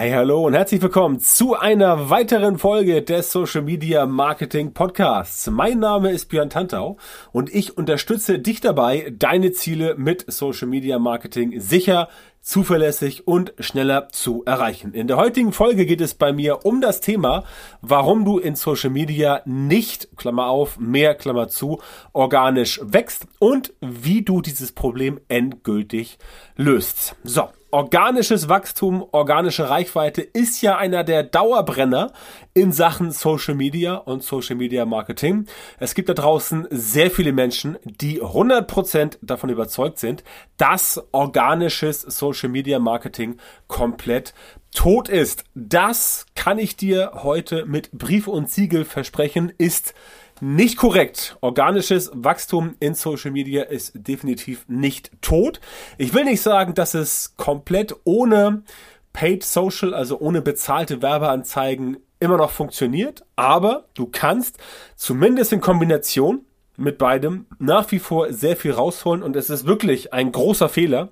Hey, hallo und herzlich willkommen zu einer weiteren Folge des Social Media Marketing Podcasts. Mein Name ist Björn Tantau und ich unterstütze dich dabei, deine Ziele mit Social Media Marketing sicher zuverlässig und schneller zu erreichen. In der heutigen Folge geht es bei mir um das Thema, warum du in Social Media nicht, Klammer auf, mehr, Klammer zu, organisch wächst und wie du dieses Problem endgültig löst. So, organisches Wachstum, organische Reichweite ist ja einer der Dauerbrenner in Sachen Social Media und Social Media Marketing. Es gibt da draußen sehr viele Menschen, die 100% davon überzeugt sind, dass organisches Social Media Marketing komplett tot ist. Das kann ich dir heute mit Brief und Siegel versprechen, ist nicht korrekt. Organisches Wachstum in Social Media ist definitiv nicht tot. Ich will nicht sagen, dass es komplett ohne Paid Social, also ohne bezahlte Werbeanzeigen immer noch funktioniert, aber du kannst zumindest in Kombination mit beidem nach wie vor sehr viel rausholen und es ist wirklich ein großer Fehler,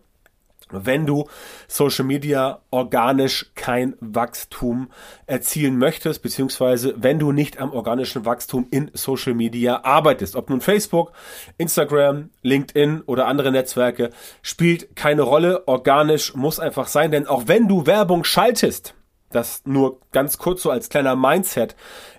wenn du Social Media organisch kein Wachstum erzielen möchtest, beziehungsweise wenn du nicht am organischen Wachstum in Social Media arbeitest. Ob nun Facebook, Instagram, LinkedIn oder andere Netzwerke, spielt keine Rolle. Organisch muss einfach sein, denn auch wenn du Werbung schaltest, das nur ganz kurz so als kleiner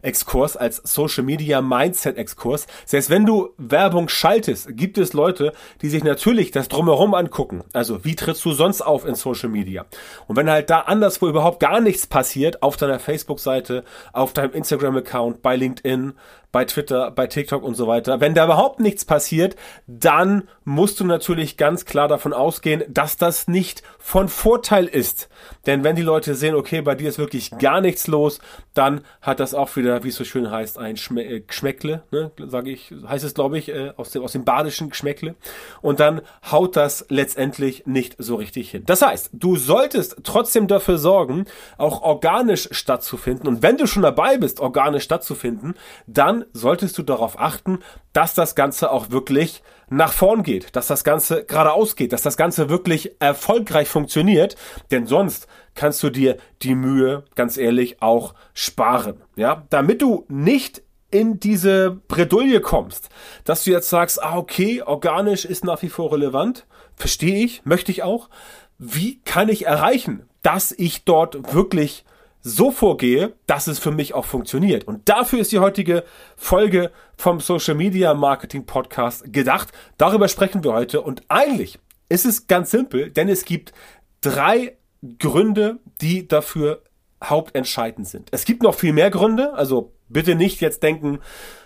Mindset-Exkurs, als Social Media Mindset-Exkurs. Selbst wenn du Werbung schaltest, gibt es Leute, die sich natürlich das drumherum angucken. Also, wie trittst du sonst auf in Social Media? Und wenn halt da anderswo überhaupt gar nichts passiert, auf deiner Facebook-Seite, auf deinem Instagram-Account, bei LinkedIn, bei Twitter, bei TikTok und so weiter. Wenn da überhaupt nichts passiert, dann musst du natürlich ganz klar davon ausgehen, dass das nicht von Vorteil ist. Denn wenn die Leute sehen, okay, bei dir ist wirklich gar nichts los, dann hat das auch wieder, wie es so schön heißt, ein Schme äh, Geschmäckle, ne, sage ich, heißt es glaube ich, äh, aus dem, aus dem badischen Geschmäckle. Und dann haut das letztendlich nicht so richtig hin. Das heißt, du solltest trotzdem dafür sorgen, auch organisch stattzufinden. Und wenn du schon dabei bist, organisch stattzufinden, dann solltest du darauf achten, dass das Ganze auch wirklich nach vorn geht, dass das Ganze geradeaus geht, dass das Ganze wirklich erfolgreich funktioniert, denn sonst kannst du dir die Mühe, ganz ehrlich, auch sparen, ja, damit du nicht in diese Bredouille kommst, dass du jetzt sagst, ah, okay, organisch ist nach wie vor relevant, verstehe ich, möchte ich auch. Wie kann ich erreichen, dass ich dort wirklich so vorgehe, dass es für mich auch funktioniert. Und dafür ist die heutige Folge vom Social Media Marketing Podcast gedacht. Darüber sprechen wir heute. Und eigentlich ist es ganz simpel, denn es gibt drei Gründe, die dafür hauptentscheidend sind. Es gibt noch viel mehr Gründe, also bitte nicht jetzt denken,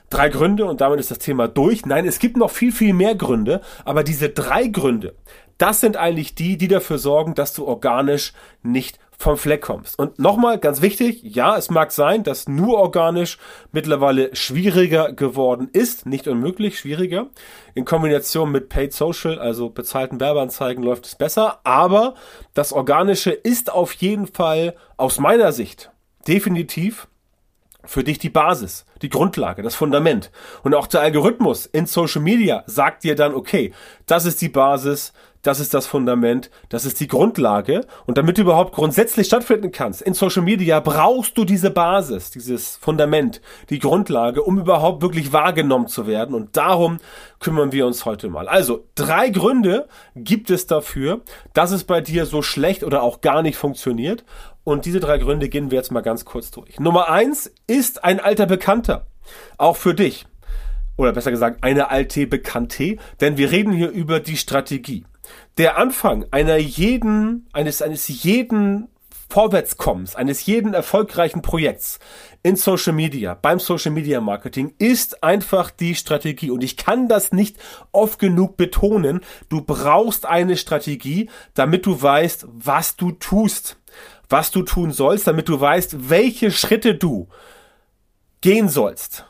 drei Gründe und damit ist das Thema durch. Nein, es gibt noch viel, viel mehr Gründe, aber diese drei Gründe, das sind eigentlich die, die dafür sorgen, dass du organisch nicht vom Fleck kommst. Und nochmal ganz wichtig, ja, es mag sein, dass nur organisch mittlerweile schwieriger geworden ist, nicht unmöglich, schwieriger. In Kombination mit Paid Social, also bezahlten Werbeanzeigen, läuft es besser. Aber das Organische ist auf jeden Fall aus meiner Sicht definitiv für dich die Basis, die Grundlage, das Fundament. Und auch der Algorithmus in Social Media sagt dir dann, okay, das ist die Basis, das ist das Fundament, das ist die Grundlage. Und damit du überhaupt grundsätzlich stattfinden kannst in Social Media, brauchst du diese Basis, dieses Fundament, die Grundlage, um überhaupt wirklich wahrgenommen zu werden. Und darum kümmern wir uns heute mal. Also, drei Gründe gibt es dafür, dass es bei dir so schlecht oder auch gar nicht funktioniert. Und diese drei Gründe gehen wir jetzt mal ganz kurz durch. Nummer eins ist ein alter Bekannter. Auch für dich. Oder besser gesagt, eine alte Bekannte. Denn wir reden hier über die Strategie. Der Anfang einer jeden, eines, eines jeden Vorwärtskommens, eines jeden erfolgreichen Projekts in Social Media, beim Social Media Marketing ist einfach die Strategie. Und ich kann das nicht oft genug betonen. Du brauchst eine Strategie, damit du weißt, was du tust was du tun sollst, damit du weißt, welche Schritte du gehen sollst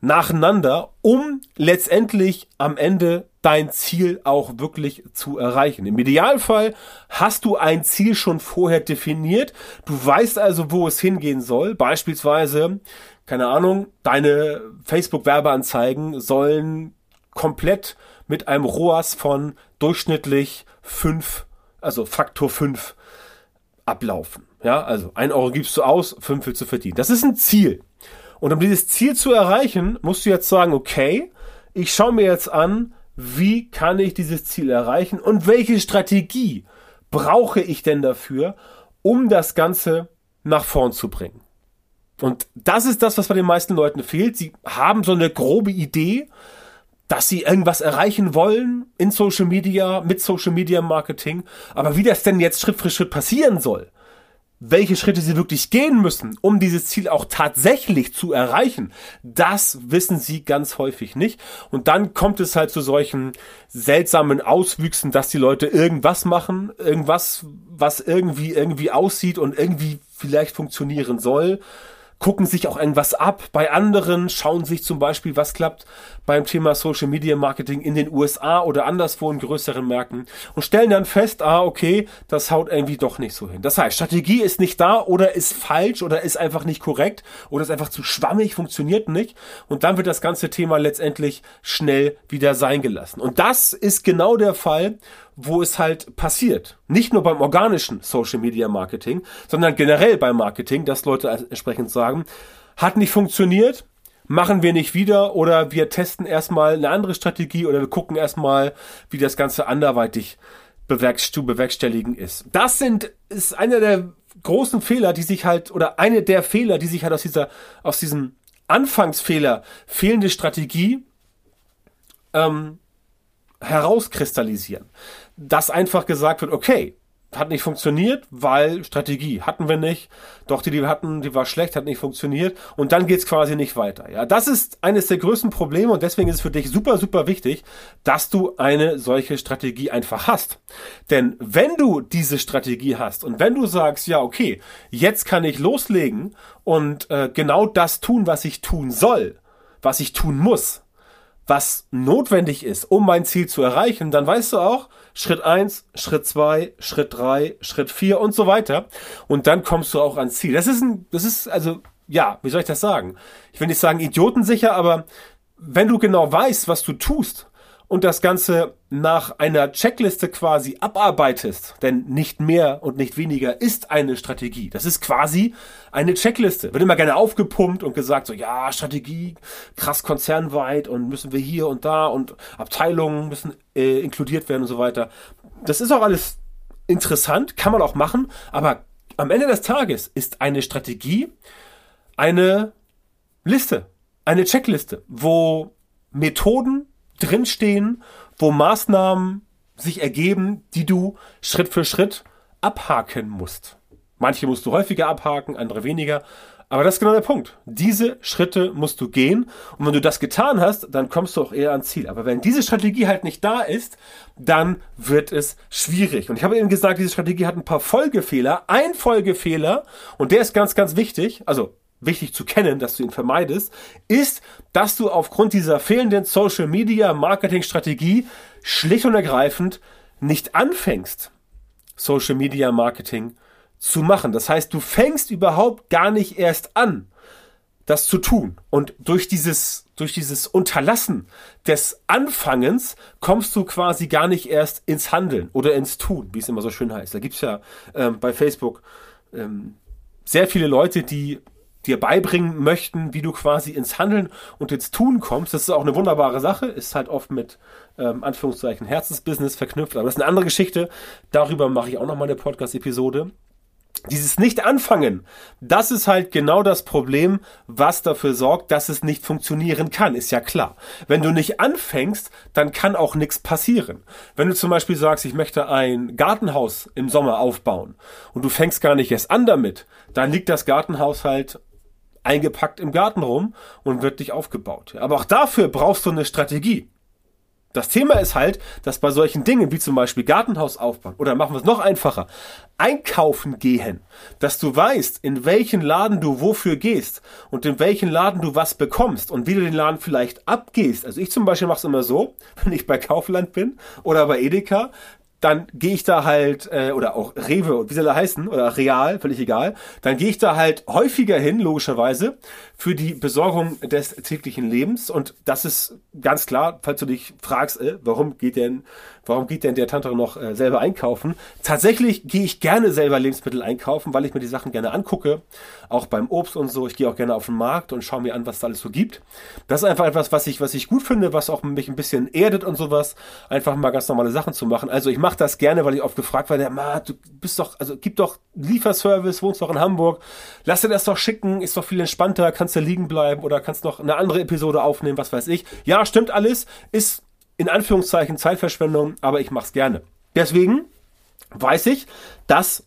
nacheinander, um letztendlich am Ende dein Ziel auch wirklich zu erreichen. Im Idealfall hast du ein Ziel schon vorher definiert. Du weißt also, wo es hingehen soll. Beispielsweise, keine Ahnung, deine Facebook-Werbeanzeigen sollen komplett mit einem ROAS von durchschnittlich fünf, also Faktor fünf ablaufen. Ja, also ein Euro gibst du aus, fünf willst du verdienen. Das ist ein Ziel. Und um dieses Ziel zu erreichen, musst du jetzt sagen, okay, ich schaue mir jetzt an, wie kann ich dieses Ziel erreichen und welche Strategie brauche ich denn dafür, um das Ganze nach vorn zu bringen. Und das ist das, was bei den meisten Leuten fehlt. Sie haben so eine grobe Idee, dass sie irgendwas erreichen wollen in Social Media, mit Social Media Marketing. Aber wie das denn jetzt Schritt für Schritt passieren soll, welche Schritte sie wirklich gehen müssen, um dieses Ziel auch tatsächlich zu erreichen, das wissen sie ganz häufig nicht. Und dann kommt es halt zu solchen seltsamen Auswüchsen, dass die Leute irgendwas machen, irgendwas, was irgendwie irgendwie aussieht und irgendwie vielleicht funktionieren soll gucken sich auch irgendwas ab bei anderen, schauen sich zum Beispiel, was klappt beim Thema Social Media Marketing in den USA oder anderswo in größeren Märkten und stellen dann fest, ah, okay, das haut irgendwie doch nicht so hin. Das heißt, Strategie ist nicht da oder ist falsch oder ist einfach nicht korrekt oder ist einfach zu schwammig, funktioniert nicht und dann wird das ganze Thema letztendlich schnell wieder sein gelassen. Und das ist genau der Fall, wo es halt passiert. Nicht nur beim organischen Social Media Marketing, sondern generell beim Marketing, dass Leute entsprechend sagen, hat nicht funktioniert, machen wir nicht wieder oder wir testen erstmal eine andere Strategie oder wir gucken erstmal, wie das Ganze anderweitig zu bewerkstelligen ist. Das sind, ist einer der großen Fehler, die sich halt, oder eine der Fehler, die sich halt aus dieser, aus diesem Anfangsfehler, fehlende Strategie, ähm, herauskristallisieren. Dass einfach gesagt wird, okay, hat nicht funktioniert, weil Strategie hatten wir nicht. Doch die, die wir hatten, die war schlecht, hat nicht funktioniert. Und dann geht's quasi nicht weiter. Ja, das ist eines der größten Probleme und deswegen ist es für dich super, super wichtig, dass du eine solche Strategie einfach hast. Denn wenn du diese Strategie hast und wenn du sagst, ja, okay, jetzt kann ich loslegen und äh, genau das tun, was ich tun soll, was ich tun muss, was notwendig ist, um mein Ziel zu erreichen, dann weißt du auch, Schritt eins, Schritt zwei, Schritt drei, Schritt vier und so weiter. Und dann kommst du auch ans Ziel. Das ist ein, das ist also, ja, wie soll ich das sagen? Ich will nicht sagen idiotensicher, aber wenn du genau weißt, was du tust und das Ganze nach einer Checkliste quasi abarbeitest, denn nicht mehr und nicht weniger ist eine Strategie. Das ist quasi eine Checkliste. Wird immer gerne aufgepumpt und gesagt, so ja, Strategie, krass konzernweit und müssen wir hier und da und Abteilungen müssen äh, inkludiert werden und so weiter. Das ist auch alles interessant, kann man auch machen, aber am Ende des Tages ist eine Strategie eine Liste, eine Checkliste, wo Methoden drinstehen, wo Maßnahmen sich ergeben, die du Schritt für Schritt abhaken musst. Manche musst du häufiger abhaken, andere weniger. Aber das ist genau der Punkt. Diese Schritte musst du gehen. Und wenn du das getan hast, dann kommst du auch eher ans Ziel. Aber wenn diese Strategie halt nicht da ist, dann wird es schwierig. Und ich habe eben gesagt, diese Strategie hat ein paar Folgefehler. Ein Folgefehler, und der ist ganz, ganz wichtig. Also wichtig zu kennen, dass du ihn vermeidest, ist, dass du aufgrund dieser fehlenden Social Media Marketing Strategie schlicht und ergreifend nicht anfängst, Social Media Marketing zu machen. Das heißt, du fängst überhaupt gar nicht erst an, das zu tun. Und durch dieses, durch dieses Unterlassen des Anfangens kommst du quasi gar nicht erst ins Handeln oder ins Tun, wie es immer so schön heißt. Da gibt's ja ähm, bei Facebook ähm, sehr viele Leute, die dir beibringen möchten, wie du quasi ins Handeln und ins Tun kommst. Das ist auch eine wunderbare Sache, ist halt oft mit ähm, Anführungszeichen Herzensbusiness verknüpft, aber das ist eine andere Geschichte. Darüber mache ich auch noch mal eine Podcast-Episode. Dieses Nicht-Anfangen, das ist halt genau das Problem, was dafür sorgt, dass es nicht funktionieren kann, ist ja klar. Wenn du nicht anfängst, dann kann auch nichts passieren. Wenn du zum Beispiel sagst, ich möchte ein Gartenhaus im Sommer aufbauen und du fängst gar nicht erst an damit, dann liegt das Gartenhaus halt eingepackt im Garten rum und wird dich aufgebaut. Aber auch dafür brauchst du eine Strategie. Das Thema ist halt, dass bei solchen Dingen wie zum Beispiel Gartenhaus aufbauen oder machen wir es noch einfacher, einkaufen gehen, dass du weißt, in welchen Laden du wofür gehst und in welchen Laden du was bekommst und wie du den Laden vielleicht abgehst. Also ich zum Beispiel mache es immer so, wenn ich bei Kaufland bin oder bei Edeka, dann gehe ich da halt, äh, oder auch Rewe, wie soll er heißen, oder Real, völlig egal, dann gehe ich da halt häufiger hin, logischerweise, für die Besorgung des täglichen Lebens. Und das ist ganz klar, falls du dich fragst, äh, warum geht denn, warum geht denn der Tante noch äh, selber einkaufen? Tatsächlich gehe ich gerne selber Lebensmittel einkaufen, weil ich mir die Sachen gerne angucke, auch beim Obst und so. Ich gehe auch gerne auf den Markt und schaue mir an, was da alles so gibt. Das ist einfach etwas, was ich, was ich gut finde, was auch mich ein bisschen erdet und sowas, einfach mal ganz normale Sachen zu machen. Also ich mache das gerne, weil ich oft gefragt werde, Ma, du bist doch, also gib doch Lieferservice, wohnst doch in Hamburg, lass dir das doch schicken, ist doch viel entspannter, kannst du liegen bleiben oder kannst noch eine andere Episode aufnehmen, was weiß ich. Ja, stimmt alles, ist in Anführungszeichen Zeitverschwendung, aber ich mach's gerne. Deswegen weiß ich, dass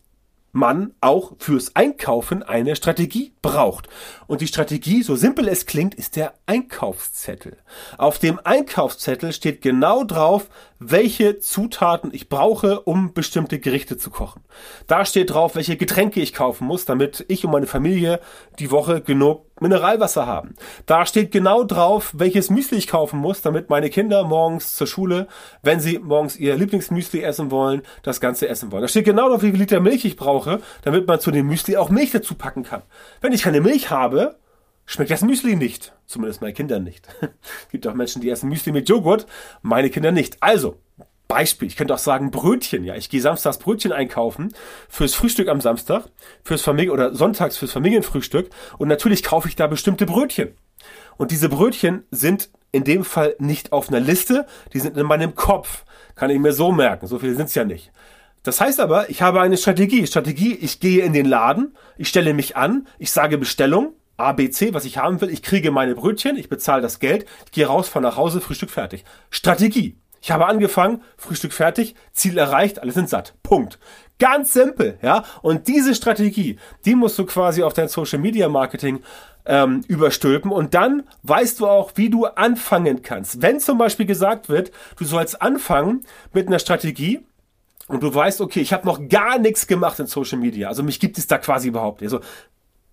man auch fürs Einkaufen eine Strategie braucht. Und die Strategie, so simpel es klingt, ist der Einkaufszettel. Auf dem Einkaufszettel steht genau drauf, welche Zutaten ich brauche, um bestimmte Gerichte zu kochen. Da steht drauf, welche Getränke ich kaufen muss, damit ich und meine Familie die Woche genug Mineralwasser haben. Da steht genau drauf, welches Müsli ich kaufen muss, damit meine Kinder morgens zur Schule, wenn sie morgens ihr Lieblingsmüsli essen wollen, das Ganze essen wollen. Da steht genau drauf, wie viel Liter Milch ich brauche, damit man zu dem Müsli auch Milch dazu packen kann. Wenn ich keine Milch habe, schmeckt das Müsli nicht. Zumindest meine Kinder nicht. es gibt auch Menschen, die essen Müsli mit Joghurt, meine Kinder nicht. Also, Beispiel, ich könnte auch sagen Brötchen, ja. Ich gehe samstags Brötchen einkaufen fürs Frühstück am Samstag, fürs Familien oder sonntags fürs Familienfrühstück und natürlich kaufe ich da bestimmte Brötchen. Und diese Brötchen sind in dem Fall nicht auf einer Liste, die sind in meinem Kopf. Kann ich mir so merken, so viele sind es ja nicht. Das heißt aber, ich habe eine Strategie. Strategie, ich gehe in den Laden, ich stelle mich an, ich sage Bestellung, ABC, was ich haben will. Ich kriege meine Brötchen, ich bezahle das Geld, ich gehe raus, von nach Hause, Frühstück fertig. Strategie. Ich habe angefangen, Frühstück fertig, Ziel erreicht, alle sind satt. Punkt. Ganz simpel, ja. Und diese Strategie, die musst du quasi auf dein Social Media Marketing ähm, überstülpen und dann weißt du auch, wie du anfangen kannst. Wenn zum Beispiel gesagt wird, du sollst anfangen mit einer Strategie, und du weißt, okay, ich habe noch gar nichts gemacht in Social Media. Also mich gibt es da quasi überhaupt nicht. Also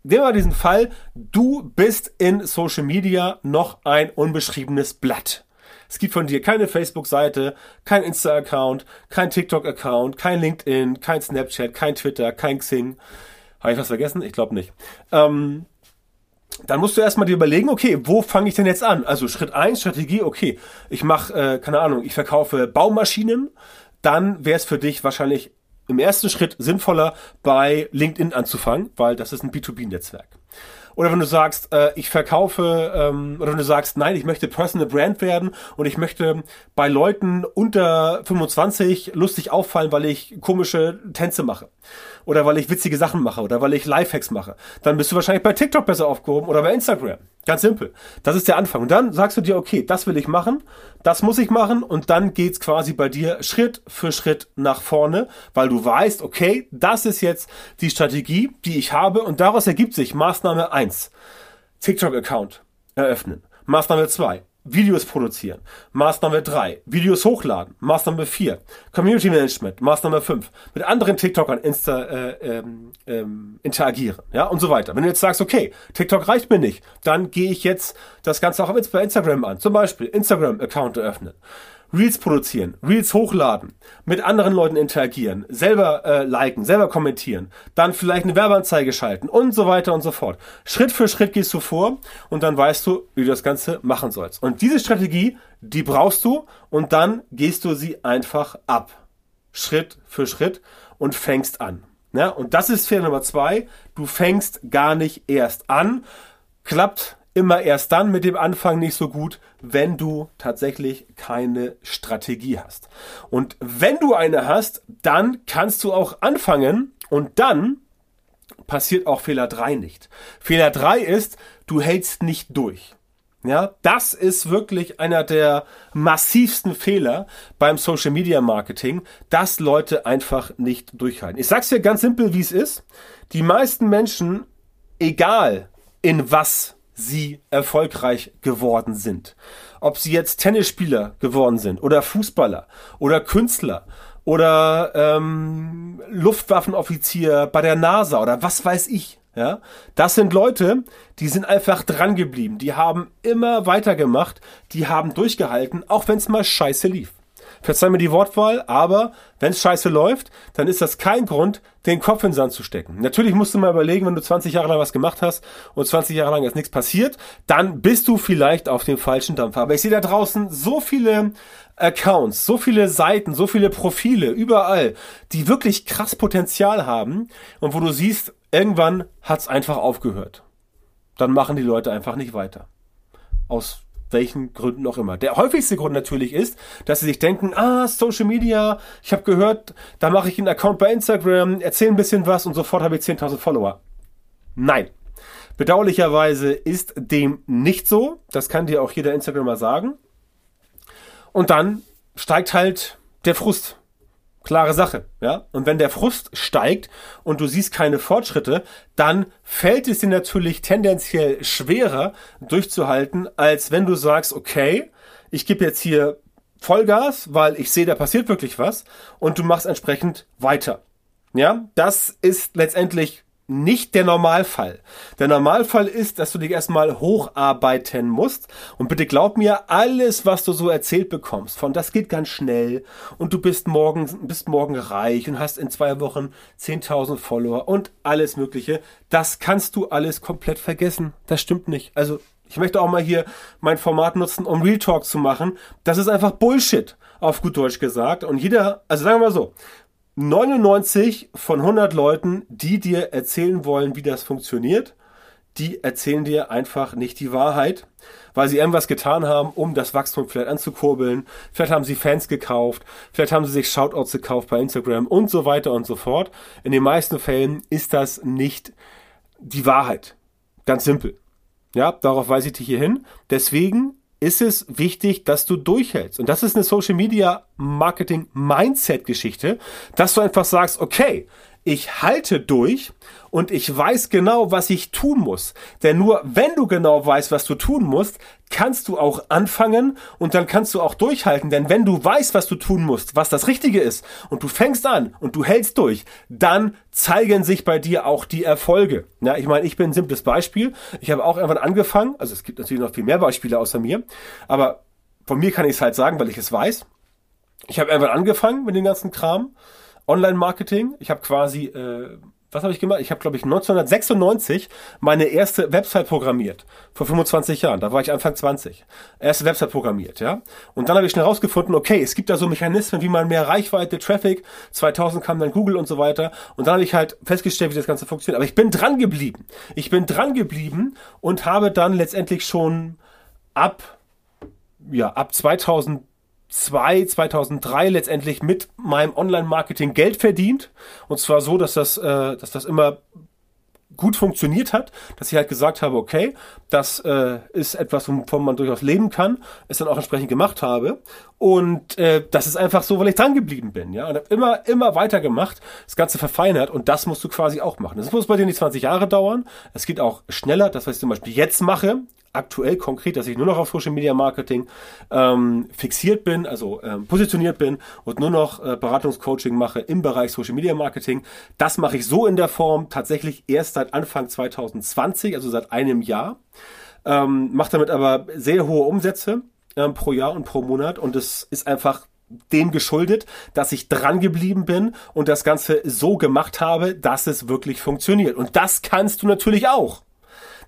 Nehmen wir mal diesen Fall, du bist in Social Media noch ein unbeschriebenes Blatt. Es gibt von dir keine Facebook-Seite, kein Insta-Account, kein TikTok-Account, kein LinkedIn, kein Snapchat, kein Twitter, kein Xing. Habe ich was vergessen? Ich glaube nicht. Ähm, dann musst du erstmal dir überlegen, okay, wo fange ich denn jetzt an? Also Schritt eins Strategie, okay, ich mache, äh, keine Ahnung, ich verkaufe Baumaschinen, dann wäre es für dich wahrscheinlich im ersten Schritt sinnvoller, bei LinkedIn anzufangen, weil das ist ein B2B-Netzwerk. Oder wenn du sagst, äh, ich verkaufe, ähm, oder wenn du sagst, nein, ich möchte Personal Brand werden und ich möchte bei Leuten unter 25 lustig auffallen, weil ich komische Tänze mache. Oder weil ich witzige Sachen mache oder weil ich Lifehacks mache. Dann bist du wahrscheinlich bei TikTok besser aufgehoben oder bei Instagram. Ganz simpel. Das ist der Anfang. Und dann sagst du dir, okay, das will ich machen, das muss ich machen und dann geht's quasi bei dir Schritt für Schritt nach vorne, weil du weißt, okay, das ist jetzt die Strategie, die ich habe und daraus ergibt sich Maßnahme eins: TikTok-Account eröffnen. Maßnahme zwei: Videos produzieren. Maßnahme 3. Videos hochladen. Maßnahme 4. Community Management. Maßnahme 5. Mit anderen TikTokern insta, äh, ähm, ähm, interagieren. Ja, und so weiter. Wenn du jetzt sagst, okay, TikTok reicht mir nicht, dann gehe ich jetzt das Ganze auch bei Instagram an. Zum Beispiel Instagram-Account eröffnen. Reels produzieren, Reels hochladen, mit anderen Leuten interagieren, selber äh, liken, selber kommentieren, dann vielleicht eine Werbeanzeige schalten und so weiter und so fort. Schritt für Schritt gehst du vor und dann weißt du, wie du das Ganze machen sollst. Und diese Strategie, die brauchst du und dann gehst du sie einfach ab. Schritt für Schritt und fängst an. Ja, und das ist Fehler Nummer zwei. Du fängst gar nicht erst an. Klappt immer erst dann mit dem Anfang nicht so gut, wenn du tatsächlich keine Strategie hast. Und wenn du eine hast, dann kannst du auch anfangen und dann passiert auch Fehler 3 nicht. Fehler 3 ist, du hältst nicht durch. Ja, das ist wirklich einer der massivsten Fehler beim Social Media Marketing, dass Leute einfach nicht durchhalten. Ich sag's dir ganz simpel, wie es ist. Die meisten Menschen, egal in was sie erfolgreich geworden sind. Ob sie jetzt Tennisspieler geworden sind oder Fußballer oder Künstler oder ähm, Luftwaffenoffizier bei der NASA oder was weiß ich. Ja, das sind Leute, die sind einfach dran geblieben, die haben immer weitergemacht, die haben durchgehalten, auch wenn es mal scheiße lief. Verzeih mir die Wortwahl, aber wenn es scheiße läuft, dann ist das kein Grund, den Kopf in den Sand zu stecken. Natürlich musst du mal überlegen, wenn du 20 Jahre lang was gemacht hast und 20 Jahre lang ist nichts passiert, dann bist du vielleicht auf dem falschen Dampfer. Aber ich sehe da draußen so viele Accounts, so viele Seiten, so viele Profile, überall, die wirklich krass Potenzial haben und wo du siehst, irgendwann hat's einfach aufgehört. Dann machen die Leute einfach nicht weiter. Aus welchen Gründen auch immer. Der häufigste Grund natürlich ist, dass sie sich denken, ah, Social Media, ich habe gehört, da mache ich einen Account bei Instagram, erzähle ein bisschen was und sofort habe ich 10.000 Follower. Nein. Bedauerlicherweise ist dem nicht so. Das kann dir auch jeder Instagramer sagen. Und dann steigt halt der Frust. Klare Sache, ja. Und wenn der Frust steigt und du siehst keine Fortschritte, dann fällt es dir natürlich tendenziell schwerer durchzuhalten, als wenn du sagst, okay, ich gebe jetzt hier Vollgas, weil ich sehe, da passiert wirklich was und du machst entsprechend weiter. Ja, das ist letztendlich nicht der Normalfall. Der Normalfall ist, dass du dich erstmal hocharbeiten musst. Und bitte glaub mir, alles, was du so erzählt bekommst, von das geht ganz schnell und du bist morgen, bist morgen reich und hast in zwei Wochen 10.000 Follower und alles Mögliche, das kannst du alles komplett vergessen. Das stimmt nicht. Also, ich möchte auch mal hier mein Format nutzen, um Real Talk zu machen. Das ist einfach Bullshit, auf gut Deutsch gesagt. Und jeder, also sagen wir mal so, 99 von 100 Leuten, die dir erzählen wollen, wie das funktioniert, die erzählen dir einfach nicht die Wahrheit, weil sie irgendwas getan haben, um das Wachstum vielleicht anzukurbeln. Vielleicht haben sie Fans gekauft, vielleicht haben sie sich Shoutouts gekauft bei Instagram und so weiter und so fort. In den meisten Fällen ist das nicht die Wahrheit. Ganz simpel. Ja, darauf weise ich dich hier hin. Deswegen ist es wichtig, dass du durchhältst. Und das ist eine Social Media Marketing Mindset Geschichte, dass du einfach sagst, okay, ich halte durch und ich weiß genau, was ich tun muss. Denn nur wenn du genau weißt, was du tun musst, kannst du auch anfangen und dann kannst du auch durchhalten. Denn wenn du weißt, was du tun musst, was das Richtige ist und du fängst an und du hältst durch, dann zeigen sich bei dir auch die Erfolge. Ja, ich meine, ich bin ein simples Beispiel. Ich habe auch irgendwann angefangen, also es gibt natürlich noch viel mehr Beispiele außer mir, aber von mir kann ich es halt sagen, weil ich es weiß. Ich habe irgendwann angefangen mit dem ganzen Kram Online-Marketing. Ich habe quasi, äh, was habe ich gemacht? Ich habe, glaube ich, 1996 meine erste Website programmiert. Vor 25 Jahren. Da war ich Anfang 20. Erste Website programmiert, ja. Und dann habe ich schnell rausgefunden, okay, es gibt da so Mechanismen, wie man mehr Reichweite, Traffic, 2000 kam dann Google und so weiter. Und dann habe ich halt festgestellt, wie das Ganze funktioniert. Aber ich bin dran geblieben. Ich bin dran geblieben und habe dann letztendlich schon ab, ja, ab 2000 2002, 2003 letztendlich mit meinem Online-Marketing Geld verdient. Und zwar so, dass das, äh, dass das immer gut funktioniert hat, dass ich halt gesagt habe, okay, das äh, ist etwas, wovon man durchaus leben kann, es dann auch entsprechend gemacht habe. Und äh, das ist einfach so, weil ich dran geblieben bin, ja. Und habe immer, immer weiter gemacht, das Ganze verfeinert und das musst du quasi auch machen. Das muss bei dir nicht 20 Jahre dauern. Es geht auch schneller, das was ich zum Beispiel jetzt mache, aktuell konkret, dass ich nur noch auf Social Media Marketing ähm, fixiert bin, also ähm, positioniert bin und nur noch äh, Beratungscoaching mache im Bereich Social Media Marketing. Das mache ich so in der Form tatsächlich erst seit Anfang 2020, also seit einem Jahr. Ähm, mache damit aber sehr hohe Umsätze ähm, pro Jahr und pro Monat und es ist einfach dem geschuldet, dass ich dran geblieben bin und das Ganze so gemacht habe, dass es wirklich funktioniert. Und das kannst du natürlich auch.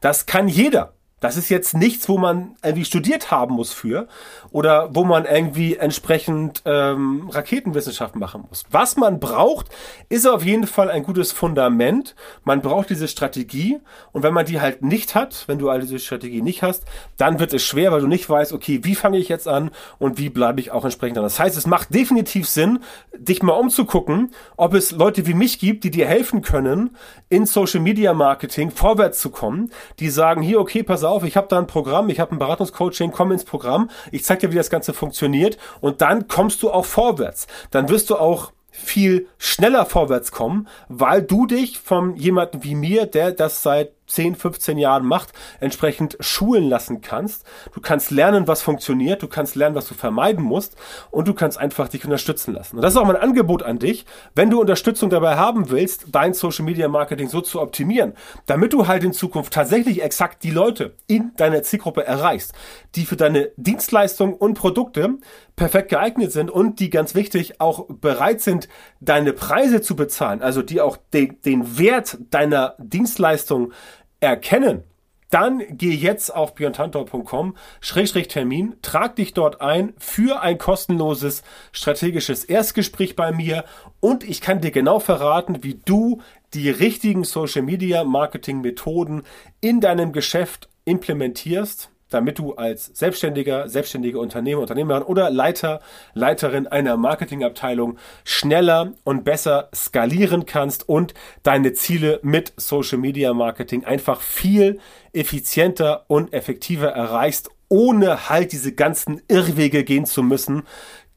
Das kann jeder. Das ist jetzt nichts, wo man irgendwie studiert haben muss für oder wo man irgendwie entsprechend ähm, Raketenwissenschaft machen muss. Was man braucht, ist auf jeden Fall ein gutes Fundament. Man braucht diese Strategie und wenn man die halt nicht hat, wenn du all diese Strategie nicht hast, dann wird es schwer, weil du nicht weißt, okay, wie fange ich jetzt an und wie bleibe ich auch entsprechend an. Das heißt, es macht definitiv Sinn, dich mal umzugucken, ob es Leute wie mich gibt, die dir helfen können, in Social Media Marketing vorwärts zu kommen, die sagen, hier, okay, pass auf, ich habe da ein Programm, ich habe ein Beratungscoaching, komm ins Programm, ich zeig dir, wie das Ganze funktioniert und dann kommst du auch vorwärts. Dann wirst du auch viel schneller vorwärts kommen, weil du dich von jemandem wie mir, der das seit 10, 15 Jahren macht, entsprechend schulen lassen kannst. Du kannst lernen, was funktioniert, du kannst lernen, was du vermeiden musst und du kannst einfach dich unterstützen lassen. Und das ist auch mein Angebot an dich, wenn du Unterstützung dabei haben willst, dein Social Media Marketing so zu optimieren, damit du halt in Zukunft tatsächlich exakt die Leute in deiner Zielgruppe erreichst, die für deine Dienstleistungen und Produkte perfekt geeignet sind und die ganz wichtig auch bereit sind, deine Preise zu bezahlen, also die auch de den Wert deiner Dienstleistung erkennen, dann geh jetzt auf björntantor.com-termin, trag dich dort ein für ein kostenloses strategisches Erstgespräch bei mir. Und ich kann dir genau verraten, wie du die richtigen Social Media Marketing Methoden in deinem Geschäft implementierst damit du als Selbstständiger, selbstständige Unternehmer, Unternehmerin oder Leiter, Leiterin einer Marketingabteilung schneller und besser skalieren kannst und deine Ziele mit Social Media Marketing einfach viel effizienter und effektiver erreichst, ohne halt diese ganzen Irrwege gehen zu müssen,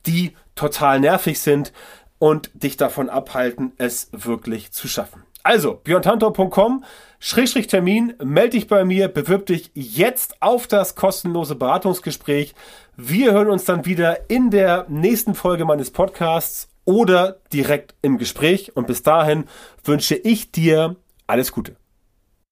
die total nervig sind und dich davon abhalten, es wirklich zu schaffen. Also, björntantor.com, Schrägstrich Termin, melde dich bei mir, bewirb dich jetzt auf das kostenlose Beratungsgespräch. Wir hören uns dann wieder in der nächsten Folge meines Podcasts oder direkt im Gespräch. Und bis dahin wünsche ich dir alles Gute.